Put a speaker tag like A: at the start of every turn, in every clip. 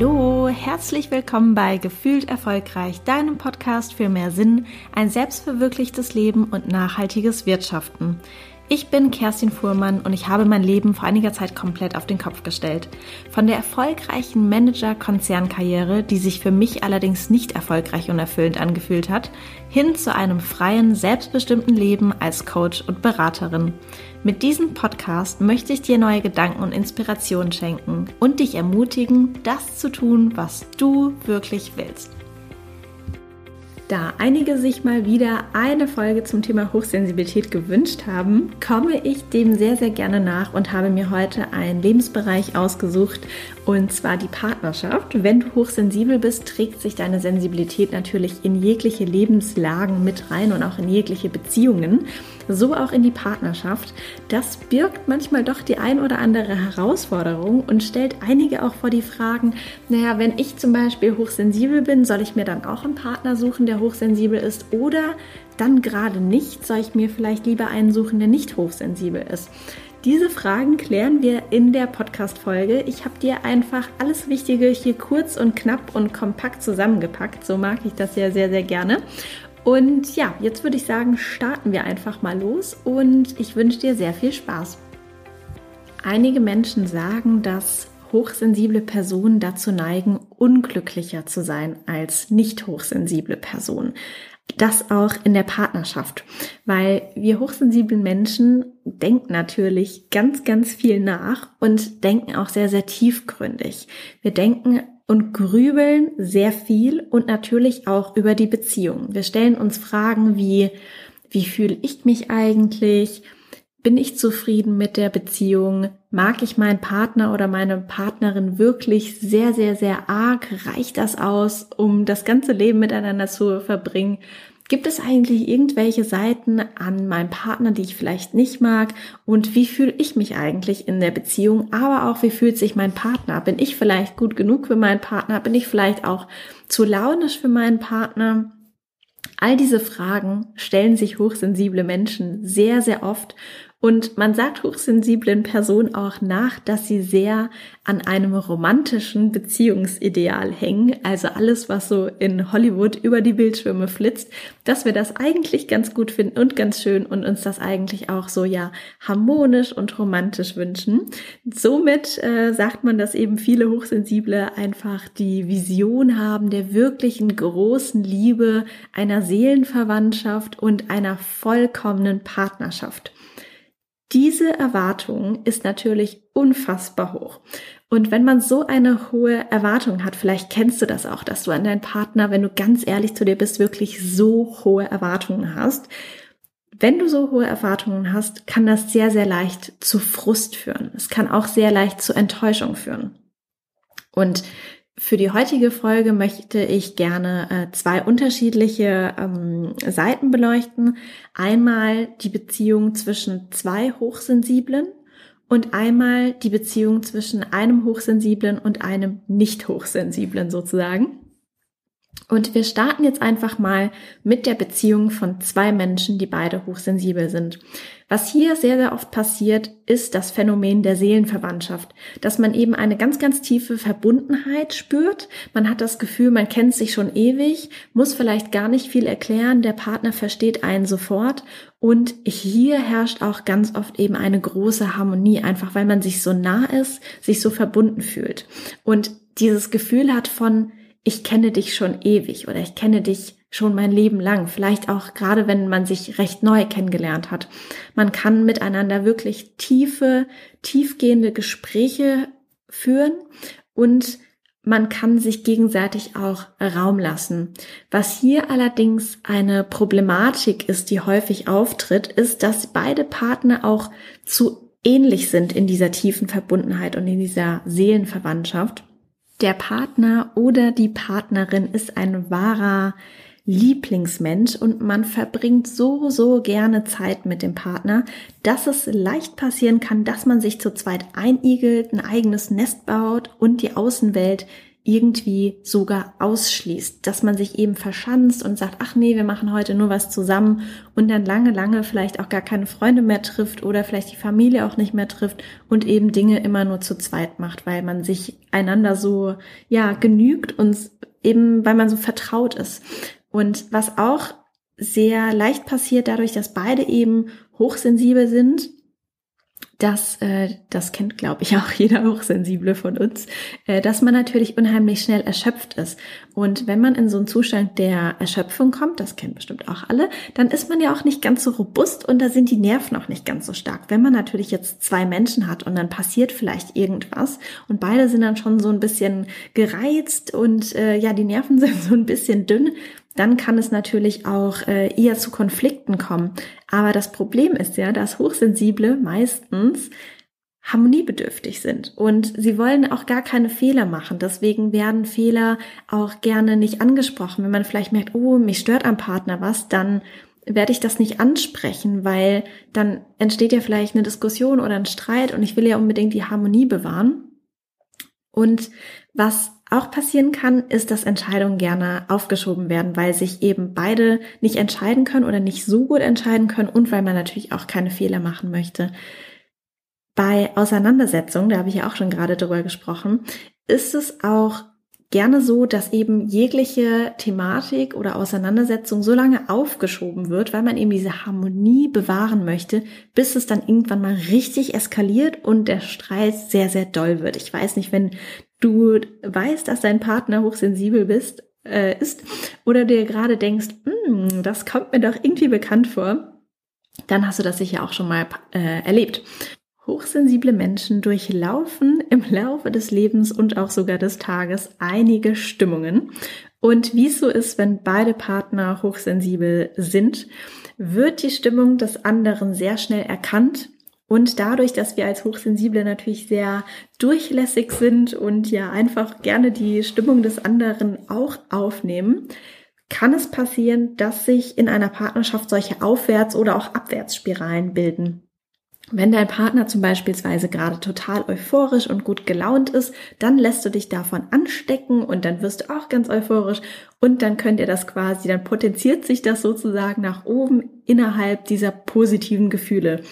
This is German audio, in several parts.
A: Hallo, herzlich willkommen bei Gefühlt Erfolgreich, deinem Podcast für mehr Sinn, ein selbstverwirklichtes Leben und nachhaltiges Wirtschaften. Ich bin Kerstin Fuhrmann und ich habe mein Leben vor einiger Zeit komplett auf den Kopf gestellt. Von der erfolgreichen Manager-Konzernkarriere, die sich für mich allerdings nicht erfolgreich und erfüllend angefühlt hat, hin zu einem freien, selbstbestimmten Leben als Coach und Beraterin. Mit diesem Podcast möchte ich dir neue Gedanken und Inspirationen schenken und dich ermutigen, das zu tun, was du wirklich willst. Da einige sich mal wieder eine Folge zum Thema Hochsensibilität gewünscht haben, komme ich dem sehr, sehr gerne nach und habe mir heute einen Lebensbereich ausgesucht und zwar die Partnerschaft. Wenn du hochsensibel bist, trägt sich deine Sensibilität natürlich in jegliche Lebenslagen mit rein und auch in jegliche Beziehungen so auch in die Partnerschaft. Das birgt manchmal doch die ein oder andere Herausforderung und stellt einige auch vor die Fragen, naja, wenn ich zum Beispiel hochsensibel bin, soll ich mir dann auch einen Partner suchen, der hochsensibel ist oder dann gerade nicht, soll ich mir vielleicht lieber einen suchen, der nicht hochsensibel ist? Diese Fragen klären wir in der Podcast-Folge. Ich habe dir einfach alles Wichtige hier kurz und knapp und kompakt zusammengepackt. So mag ich das ja sehr, sehr gerne. Und ja, jetzt würde ich sagen, starten wir einfach mal los und ich wünsche dir sehr viel Spaß. Einige Menschen sagen, dass hochsensible Personen dazu neigen, unglücklicher zu sein als nicht hochsensible Personen. Das auch in der Partnerschaft, weil wir hochsensiblen Menschen denken natürlich ganz, ganz viel nach und denken auch sehr, sehr tiefgründig. Wir denken und grübeln sehr viel und natürlich auch über die Beziehung. Wir stellen uns Fragen wie, wie fühle ich mich eigentlich? Bin ich zufrieden mit der Beziehung? Mag ich meinen Partner oder meine Partnerin wirklich sehr, sehr, sehr arg? Reicht das aus, um das ganze Leben miteinander zu verbringen? Gibt es eigentlich irgendwelche Seiten an meinem Partner, die ich vielleicht nicht mag? Und wie fühle ich mich eigentlich in der Beziehung? Aber auch, wie fühlt sich mein Partner? Bin ich vielleicht gut genug für meinen Partner? Bin ich vielleicht auch zu launisch für meinen Partner? All diese Fragen stellen sich hochsensible Menschen sehr, sehr oft und man sagt hochsensiblen Personen auch nach, dass sie sehr an einem romantischen Beziehungsideal hängen. Also alles, was so in Hollywood über die Bildschirme flitzt, dass wir das eigentlich ganz gut finden und ganz schön und uns das eigentlich auch so ja harmonisch und romantisch wünschen. Somit äh, sagt man, dass eben viele Hochsensible einfach die Vision haben der wirklichen großen Liebe, einer Seelenverwandtschaft und einer vollkommenen Partnerschaft. Diese Erwartung ist natürlich unfassbar hoch. Und wenn man so eine hohe Erwartung hat, vielleicht kennst du das auch, dass du an deinen Partner, wenn du ganz ehrlich zu dir bist, wirklich so hohe Erwartungen hast. Wenn du so hohe Erwartungen hast, kann das sehr, sehr leicht zu Frust führen. Es kann auch sehr leicht zu Enttäuschung führen. Und für die heutige Folge möchte ich gerne äh, zwei unterschiedliche ähm, Seiten beleuchten. Einmal die Beziehung zwischen zwei Hochsensiblen und einmal die Beziehung zwischen einem Hochsensiblen und einem Nicht-Hochsensiblen sozusagen. Und wir starten jetzt einfach mal mit der Beziehung von zwei Menschen, die beide hochsensibel sind. Was hier sehr, sehr oft passiert, ist das Phänomen der Seelenverwandtschaft, dass man eben eine ganz, ganz tiefe Verbundenheit spürt. Man hat das Gefühl, man kennt sich schon ewig, muss vielleicht gar nicht viel erklären, der Partner versteht einen sofort. Und hier herrscht auch ganz oft eben eine große Harmonie, einfach weil man sich so nah ist, sich so verbunden fühlt. Und dieses Gefühl hat von, ich kenne dich schon ewig oder ich kenne dich schon mein Leben lang, vielleicht auch gerade wenn man sich recht neu kennengelernt hat. Man kann miteinander wirklich tiefe, tiefgehende Gespräche führen und man kann sich gegenseitig auch Raum lassen. Was hier allerdings eine Problematik ist, die häufig auftritt, ist, dass beide Partner auch zu ähnlich sind in dieser tiefen Verbundenheit und in dieser Seelenverwandtschaft. Der Partner oder die Partnerin ist ein wahrer Lieblingsmensch und man verbringt so, so gerne Zeit mit dem Partner, dass es leicht passieren kann, dass man sich zu zweit einigelt, ein eigenes Nest baut und die Außenwelt irgendwie sogar ausschließt, dass man sich eben verschanzt und sagt, ach nee, wir machen heute nur was zusammen und dann lange, lange vielleicht auch gar keine Freunde mehr trifft oder vielleicht die Familie auch nicht mehr trifft und eben Dinge immer nur zu zweit macht, weil man sich einander so, ja, genügt und eben, weil man so vertraut ist. Und was auch sehr leicht passiert dadurch, dass beide eben hochsensibel sind, dass, äh, das kennt, glaube ich, auch jeder Hochsensible von uns, äh, dass man natürlich unheimlich schnell erschöpft ist. Und wenn man in so einen Zustand der Erschöpfung kommt, das kennen bestimmt auch alle, dann ist man ja auch nicht ganz so robust und da sind die Nerven auch nicht ganz so stark. Wenn man natürlich jetzt zwei Menschen hat und dann passiert vielleicht irgendwas und beide sind dann schon so ein bisschen gereizt und äh, ja, die Nerven sind so ein bisschen dünn, dann kann es natürlich auch äh, eher zu Konflikten kommen. Aber das Problem ist ja, dass Hochsensible meistens harmoniebedürftig sind und sie wollen auch gar keine Fehler machen. Deswegen werden Fehler auch gerne nicht angesprochen. Wenn man vielleicht merkt, oh, mich stört am Partner was, dann werde ich das nicht ansprechen, weil dann entsteht ja vielleicht eine Diskussion oder ein Streit und ich will ja unbedingt die Harmonie bewahren. Und was auch passieren kann, ist, dass Entscheidungen gerne aufgeschoben werden, weil sich eben beide nicht entscheiden können oder nicht so gut entscheiden können und weil man natürlich auch keine Fehler machen möchte. Bei Auseinandersetzungen, da habe ich ja auch schon gerade drüber gesprochen, ist es auch gerne so, dass eben jegliche Thematik oder Auseinandersetzung so lange aufgeschoben wird, weil man eben diese Harmonie bewahren möchte, bis es dann irgendwann mal richtig eskaliert und der Streit sehr, sehr doll wird. Ich weiß nicht, wenn du weißt, dass dein Partner hochsensibel bist, äh, ist oder dir gerade denkst, hm, das kommt mir doch irgendwie bekannt vor, dann hast du das sicher auch schon mal äh, erlebt. Hochsensible Menschen durchlaufen im Laufe des Lebens und auch sogar des Tages einige Stimmungen. Und wie es so ist, wenn beide Partner hochsensibel sind, wird die Stimmung des anderen sehr schnell erkannt und dadurch, dass wir als Hochsensible natürlich sehr durchlässig sind und ja einfach gerne die Stimmung des anderen auch aufnehmen, kann es passieren, dass sich in einer Partnerschaft solche Aufwärts- oder auch Abwärtsspiralen bilden. Wenn dein Partner zum Beispielsweise gerade total euphorisch und gut gelaunt ist, dann lässt du dich davon anstecken und dann wirst du auch ganz euphorisch und dann könnt ihr das quasi, dann potenziert sich das sozusagen nach oben innerhalb dieser positiven Gefühle.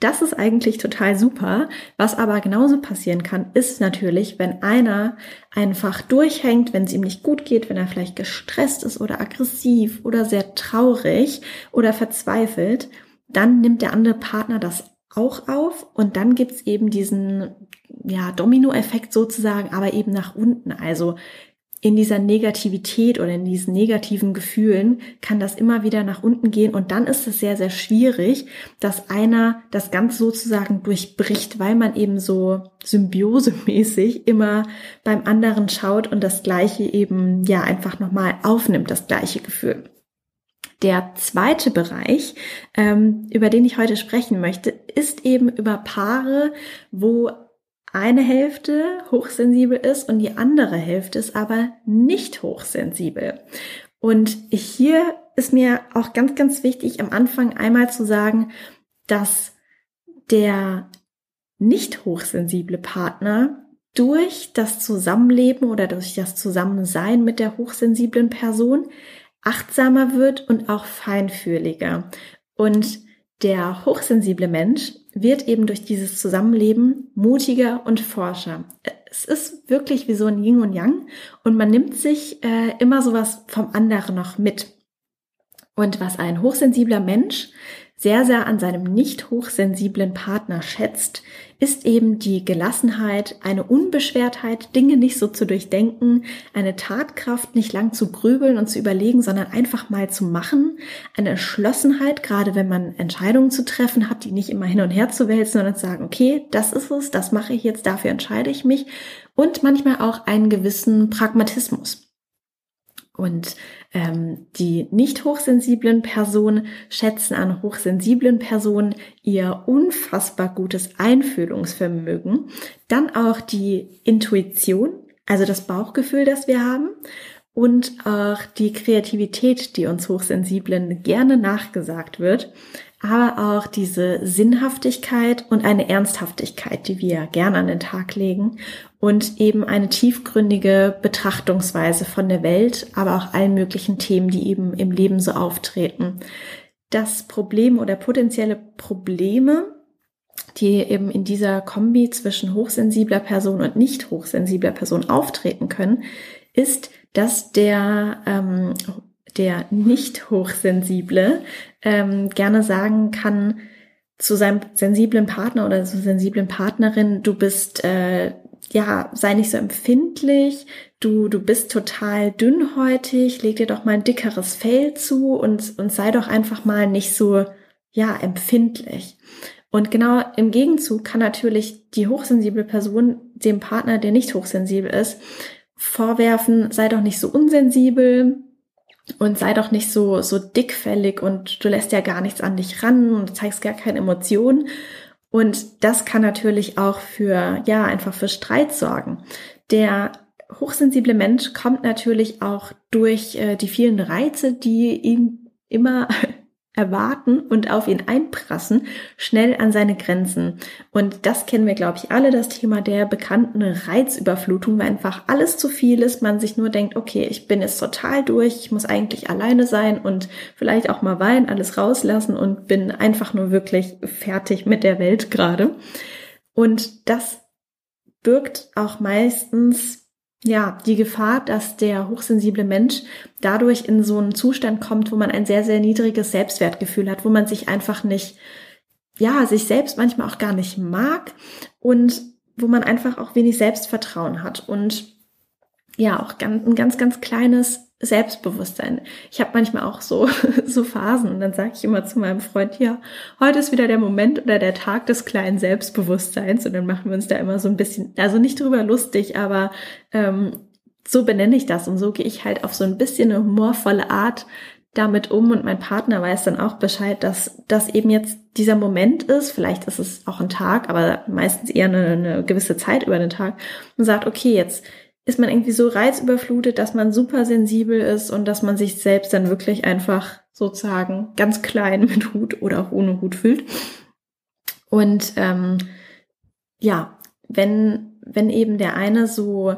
A: Das ist eigentlich total super. Was aber genauso passieren kann, ist natürlich, wenn einer einfach durchhängt, wenn es ihm nicht gut geht, wenn er vielleicht gestresst ist oder aggressiv oder sehr traurig oder verzweifelt, dann nimmt der andere Partner das auch auf und dann gibt's eben diesen ja, Dominoeffekt sozusagen, aber eben nach unten. Also in dieser Negativität oder in diesen negativen Gefühlen kann das immer wieder nach unten gehen und dann ist es sehr, sehr schwierig, dass einer das Ganze sozusagen durchbricht, weil man eben so symbiosemäßig immer beim anderen schaut und das Gleiche eben ja einfach nochmal aufnimmt, das gleiche Gefühl. Der zweite Bereich, ähm, über den ich heute sprechen möchte, ist eben über Paare, wo eine Hälfte hochsensibel ist und die andere Hälfte ist aber nicht hochsensibel. Und hier ist mir auch ganz, ganz wichtig, am Anfang einmal zu sagen, dass der nicht hochsensible Partner durch das Zusammenleben oder durch das Zusammensein mit der hochsensiblen Person achtsamer wird und auch feinfühliger. Und der hochsensible Mensch wird eben durch dieses Zusammenleben mutiger und forscher. Es ist wirklich wie so ein Yin und Yang und man nimmt sich äh, immer sowas vom anderen noch mit. Und was ein hochsensibler Mensch sehr, sehr an seinem nicht hochsensiblen Partner schätzt, ist eben die Gelassenheit, eine Unbeschwertheit, Dinge nicht so zu durchdenken, eine Tatkraft, nicht lang zu grübeln und zu überlegen, sondern einfach mal zu machen, eine Entschlossenheit, gerade wenn man Entscheidungen zu treffen hat, die nicht immer hin und her zu wälzen, sondern zu sagen, okay, das ist es, das mache ich jetzt, dafür entscheide ich mich und manchmal auch einen gewissen Pragmatismus. Und ähm, die nicht hochsensiblen Personen schätzen an hochsensiblen Personen ihr unfassbar gutes Einfühlungsvermögen, dann auch die Intuition, also das Bauchgefühl, das wir haben, und auch die Kreativität, die uns Hochsensiblen gerne nachgesagt wird. Aber auch diese Sinnhaftigkeit und eine Ernsthaftigkeit, die wir gerne an den Tag legen und eben eine tiefgründige Betrachtungsweise von der Welt, aber auch allen möglichen Themen, die eben im Leben so auftreten. Das Problem oder potenzielle Probleme, die eben in dieser Kombi zwischen hochsensibler Person und nicht hochsensibler Person auftreten können, ist, dass der ähm, der nicht hochsensible ähm, gerne sagen kann zu seinem sensiblen Partner oder zur sensiblen Partnerin, du bist äh, ja, sei nicht so empfindlich, du, du bist total dünnhäutig, leg dir doch mal ein dickeres Fell zu und, und sei doch einfach mal nicht so, ja, empfindlich. Und genau im Gegenzug kann natürlich die hochsensible Person dem Partner, der nicht hochsensibel ist, vorwerfen, sei doch nicht so unsensibel, und sei doch nicht so, so dickfällig und du lässt ja gar nichts an dich ran und zeigst gar keine Emotionen. Und das kann natürlich auch für, ja, einfach für Streit sorgen. Der hochsensible Mensch kommt natürlich auch durch äh, die vielen Reize, die ihn immer erwarten und auf ihn einprassen, schnell an seine Grenzen. Und das kennen wir, glaube ich, alle, das Thema der bekannten Reizüberflutung, weil einfach alles zu viel ist, man sich nur denkt, okay, ich bin jetzt total durch, ich muss eigentlich alleine sein und vielleicht auch mal weinen, alles rauslassen und bin einfach nur wirklich fertig mit der Welt gerade. Und das birgt auch meistens ja, die Gefahr, dass der hochsensible Mensch dadurch in so einen Zustand kommt, wo man ein sehr, sehr niedriges Selbstwertgefühl hat, wo man sich einfach nicht, ja, sich selbst manchmal auch gar nicht mag und wo man einfach auch wenig Selbstvertrauen hat und ja, auch ein ganz, ganz kleines Selbstbewusstsein. Ich habe manchmal auch so, so Phasen und dann sage ich immer zu meinem Freund, ja, heute ist wieder der Moment oder der Tag des kleinen Selbstbewusstseins und dann machen wir uns da immer so ein bisschen, also nicht drüber lustig, aber ähm, so benenne ich das und so gehe ich halt auf so ein bisschen eine humorvolle Art damit um und mein Partner weiß dann auch Bescheid, dass das eben jetzt dieser Moment ist, vielleicht ist es auch ein Tag, aber meistens eher eine, eine gewisse Zeit über den Tag und sagt, okay, jetzt ist man irgendwie so reizüberflutet, dass man super sensibel ist und dass man sich selbst dann wirklich einfach sozusagen ganz klein mit Hut oder auch ohne Hut fühlt. Und ähm, ja, wenn, wenn eben der eine so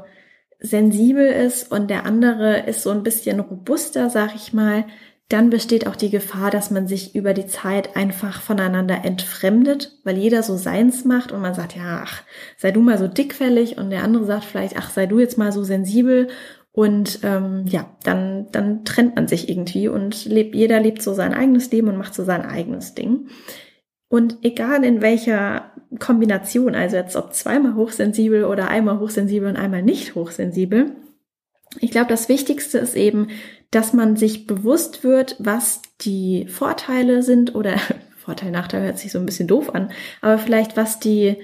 A: sensibel ist und der andere ist so ein bisschen robuster, sag ich mal, dann besteht auch die Gefahr, dass man sich über die Zeit einfach voneinander entfremdet, weil jeder so seins macht und man sagt, ja, ach, sei du mal so dickfällig und der andere sagt vielleicht, ach, sei du jetzt mal so sensibel und ähm, ja, dann, dann trennt man sich irgendwie und lebt, jeder lebt so sein eigenes Leben und macht so sein eigenes Ding. Und egal in welcher Kombination, also jetzt ob zweimal hochsensibel oder einmal hochsensibel und einmal nicht hochsensibel, ich glaube, das Wichtigste ist eben, dass man sich bewusst wird, was die Vorteile sind oder Vorteil, Nachteil hört sich so ein bisschen doof an, aber vielleicht was die,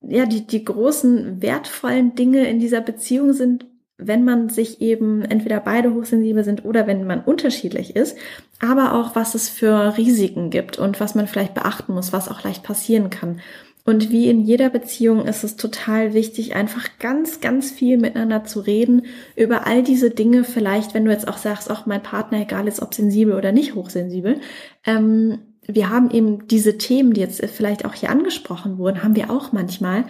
A: ja, die, die großen wertvollen Dinge in dieser Beziehung sind, wenn man sich eben entweder beide hochsensibel sind oder wenn man unterschiedlich ist, aber auch was es für Risiken gibt und was man vielleicht beachten muss, was auch leicht passieren kann. Und wie in jeder Beziehung ist es total wichtig, einfach ganz, ganz viel miteinander zu reden über all diese Dinge. Vielleicht, wenn du jetzt auch sagst, auch mein Partner, egal ist ob sensibel oder nicht hochsensibel, ähm, wir haben eben diese Themen, die jetzt vielleicht auch hier angesprochen wurden, haben wir auch manchmal.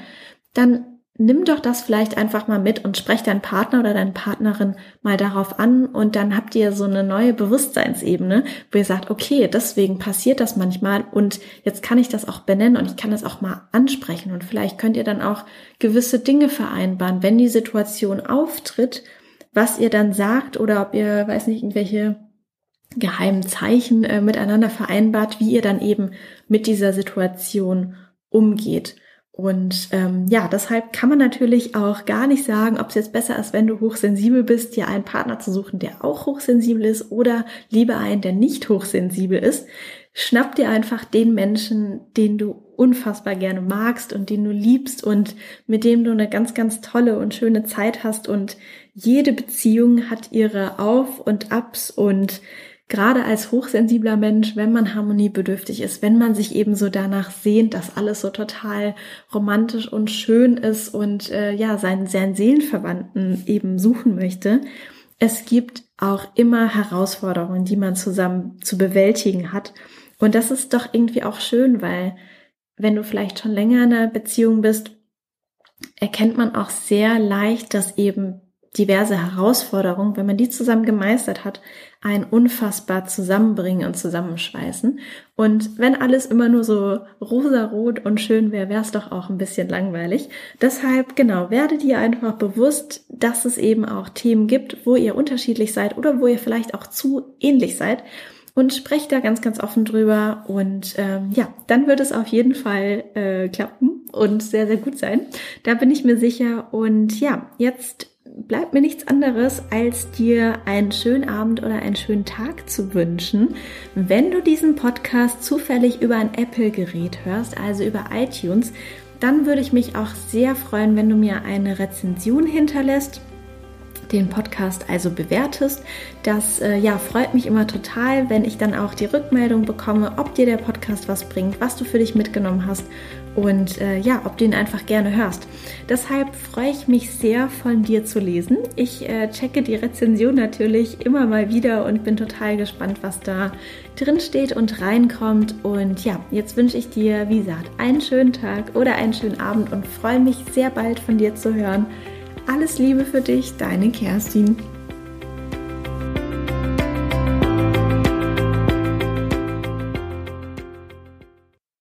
A: Dann nimm doch das vielleicht einfach mal mit und sprech deinen Partner oder deine Partnerin mal darauf an und dann habt ihr so eine neue Bewusstseinsebene, wo ihr sagt, okay, deswegen passiert das manchmal und jetzt kann ich das auch benennen und ich kann das auch mal ansprechen und vielleicht könnt ihr dann auch gewisse Dinge vereinbaren, wenn die Situation auftritt, was ihr dann sagt oder ob ihr, weiß nicht, irgendwelche geheimen Zeichen äh, miteinander vereinbart, wie ihr dann eben mit dieser Situation umgeht. Und ähm, ja, deshalb kann man natürlich auch gar nicht sagen, ob es jetzt besser ist, wenn du hochsensibel bist, dir einen Partner zu suchen, der auch hochsensibel ist oder lieber einen, der nicht hochsensibel ist. Schnapp dir einfach den Menschen, den du unfassbar gerne magst und den du liebst und mit dem du eine ganz, ganz tolle und schöne Zeit hast. Und jede Beziehung hat ihre Auf und Abs und gerade als hochsensibler Mensch, wenn man harmoniebedürftig ist, wenn man sich eben so danach sehnt, dass alles so total romantisch und schön ist und äh, ja, seinen, seinen Seelenverwandten eben suchen möchte, es gibt auch immer Herausforderungen, die man zusammen zu bewältigen hat. Und das ist doch irgendwie auch schön, weil wenn du vielleicht schon länger in einer Beziehung bist, erkennt man auch sehr leicht, dass eben diverse Herausforderungen, wenn man die zusammen gemeistert hat, ein unfassbar zusammenbringen und zusammenschweißen. Und wenn alles immer nur so rosarot und schön wäre, wäre es doch auch ein bisschen langweilig. Deshalb, genau, werdet ihr einfach bewusst, dass es eben auch Themen gibt, wo ihr unterschiedlich seid oder wo ihr vielleicht auch zu ähnlich seid und sprecht da ganz, ganz offen drüber. Und ähm, ja, dann wird es auf jeden Fall äh, klappen und sehr, sehr gut sein. Da bin ich mir sicher. Und ja, jetzt bleibt mir nichts anderes, als dir einen schönen Abend oder einen schönen Tag zu wünschen. Wenn du diesen Podcast zufällig über ein Apple-Gerät hörst, also über iTunes, dann würde ich mich auch sehr freuen, wenn du mir eine Rezension hinterlässt den Podcast also bewertest. Das äh, ja, freut mich immer total, wenn ich dann auch die Rückmeldung bekomme, ob dir der Podcast was bringt, was du für dich mitgenommen hast und äh, ja, ob du ihn einfach gerne hörst. Deshalb freue ich mich sehr, von dir zu lesen. Ich äh, checke die Rezension natürlich immer mal wieder und bin total gespannt, was da drin steht und reinkommt. Und ja, jetzt wünsche ich dir, wie gesagt, einen schönen Tag oder einen schönen Abend und freue mich sehr bald von dir zu hören. Alles Liebe für dich, deine Kerstin.